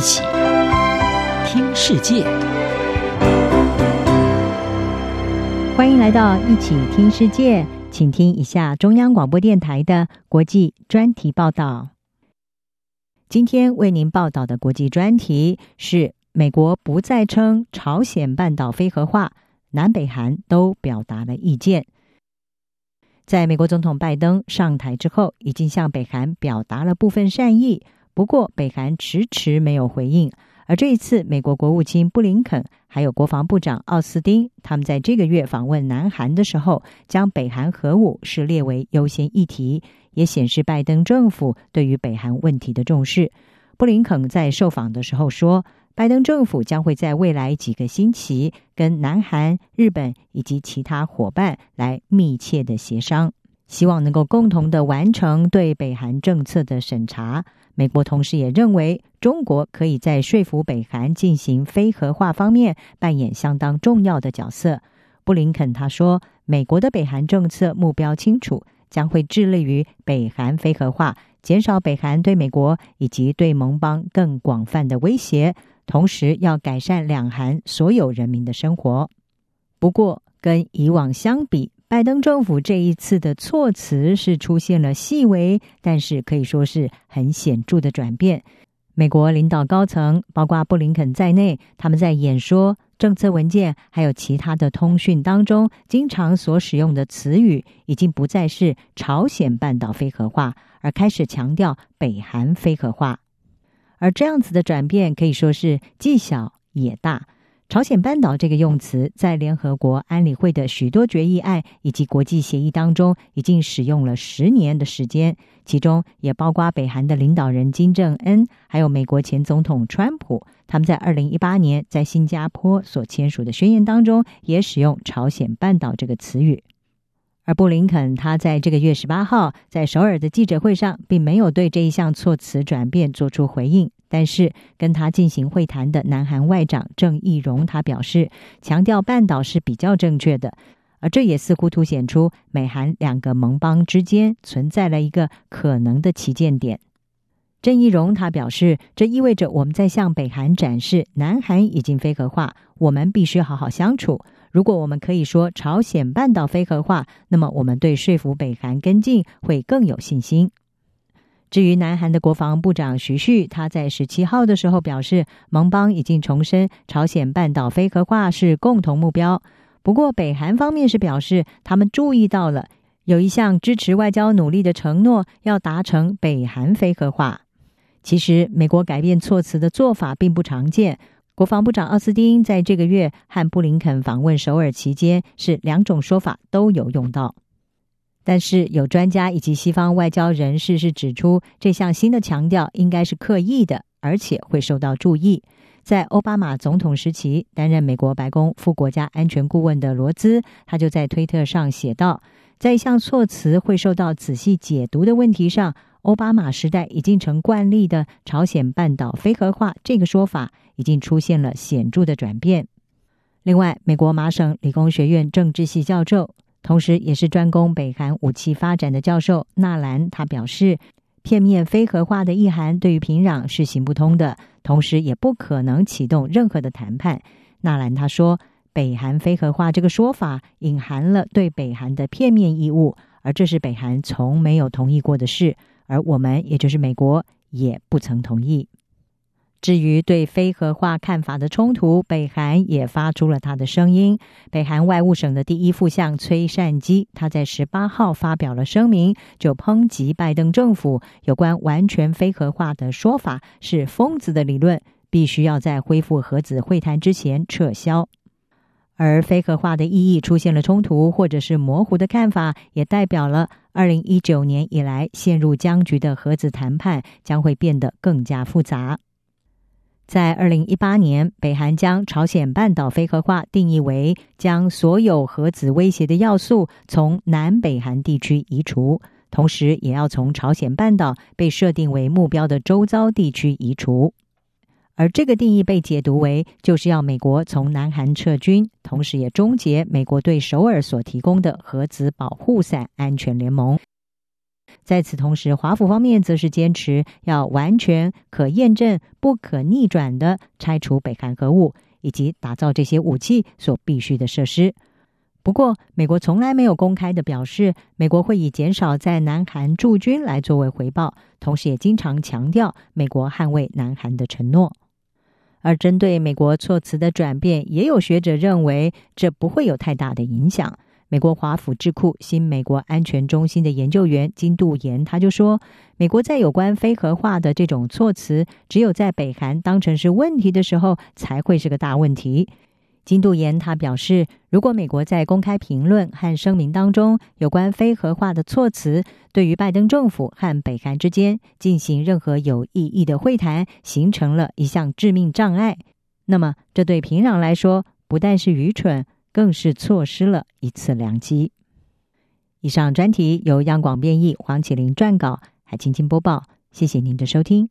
一起听世界，欢迎来到一起听世界，请听一下中央广播电台的国际专题报道。今天为您报道的国际专题是：美国不再称朝鲜半岛非核化，南北韩都表达了意见。在美国总统拜登上台之后，已经向北韩表达了部分善意，不过北韩迟迟没有回应。而这一次，美国国务卿布林肯还有国防部长奥斯汀，他们在这个月访问南韩的时候，将北韩核武是列为优先议题，也显示拜登政府对于北韩问题的重视。布林肯在受访的时候说，拜登政府将会在未来几个星期跟南韩、日本以及其他伙伴来密切的协商，希望能够共同的完成对北韩政策的审查。美国同时也认为，中国可以在说服北韩进行非核化方面扮演相当重要的角色。布林肯他说，美国的北韩政策目标清楚，将会致力于北韩非核化，减少北韩对美国以及对盟邦更广泛的威胁。同时要改善两韩所有人民的生活。不过，跟以往相比，拜登政府这一次的措辞是出现了细微，但是可以说是很显著的转变。美国领导高层，包括布林肯在内，他们在演说、政策文件还有其他的通讯当中，经常所使用的词语，已经不再是朝鲜半岛非核化，而开始强调北韩非核化。而这样子的转变可以说是既小也大。朝鲜半岛这个用词在联合国安理会的许多决议案以及国际协议当中已经使用了十年的时间，其中也包括北韩的领导人金正恩，还有美国前总统川普，他们在二零一八年在新加坡所签署的宣言当中也使用朝鲜半岛这个词语。而布林肯他在这个月十八号在首尔的记者会上，并没有对这一项措辞转变做出回应。但是跟他进行会谈的南韩外长郑义荣他表示，强调半岛是比较正确的。而这也似乎凸显出美韩两个盟邦之间存在了一个可能的起见点。郑义荣他表示，这意味着我们在向北韩展示，南韩已经非核化，我们必须好好相处。如果我们可以说朝鲜半岛非核化，那么我们对说服北韩跟进会更有信心。至于南韩的国防部长徐旭，他在十七号的时候表示，盟邦已经重申朝鲜半岛非核化是共同目标。不过，北韩方面是表示，他们注意到了有一项支持外交努力的承诺，要达成北韩非核化。其实，美国改变措辞的做法并不常见。国防部长奥斯汀在这个月和布林肯访问首尔期间，是两种说法都有用到。但是有专家以及西方外交人士是指出，这项新的强调应该是刻意的，而且会受到注意。在奥巴马总统时期担任美国白宫副国家安全顾问的罗兹，他就在推特上写道，在一项措辞会受到仔细解读的问题上。奥巴马时代已经成惯例的朝鲜半岛非核化这个说法，已经出现了显著的转变。另外，美国麻省理工学院政治系教授，同时也是专攻北韩武器发展的教授纳兰，他表示，片面非核化的意涵对于平壤是行不通的，同时也不可能启动任何的谈判。纳兰他说，北韩非核化这个说法隐含了对北韩的片面义务，而这是北韩从没有同意过的事。而我们，也就是美国，也不曾同意。至于对非核化看法的冲突，北韩也发出了他的声音。北韩外务省的第一副相崔善基，他在十八号发表了声明，就抨击拜登政府有关完全非核化的说法是疯子的理论，必须要在恢复核子会谈之前撤销。而非核化的意义出现了冲突，或者是模糊的看法，也代表了二零一九年以来陷入僵局的核子谈判将会变得更加复杂。在二零一八年，北韩将朝鲜半岛非核化定义为将所有核子威胁的要素从南北韩地区移除，同时也要从朝鲜半岛被设定为目标的周遭地区移除。而这个定义被解读为，就是要美国从南韩撤军，同时也终结美国对首尔所提供的核子保护伞安全联盟。在此同时，华府方面则是坚持要完全可验证、不可逆转的拆除北韩核武，以及打造这些武器所必须的设施。不过，美国从来没有公开的表示，美国会以减少在南韩驻军来作为回报，同时也经常强调美国捍卫南韩的承诺。而针对美国措辞的转变，也有学者认为这不会有太大的影响。美国华府智库新美国安全中心的研究员金度妍他就说：“美国在有关非核化的这种措辞，只有在北韩当成是问题的时候，才会是个大问题。”金度妍他表示，如果美国在公开评论和声明当中有关非核化的措辞，对于拜登政府和北韩之间进行任何有意义的会谈，形成了一项致命障碍，那么这对平壤来说不但是愚蠢。更是错失了一次良机。以上专题由央广编译，黄启麟撰稿，海青青播报。谢谢您的收听。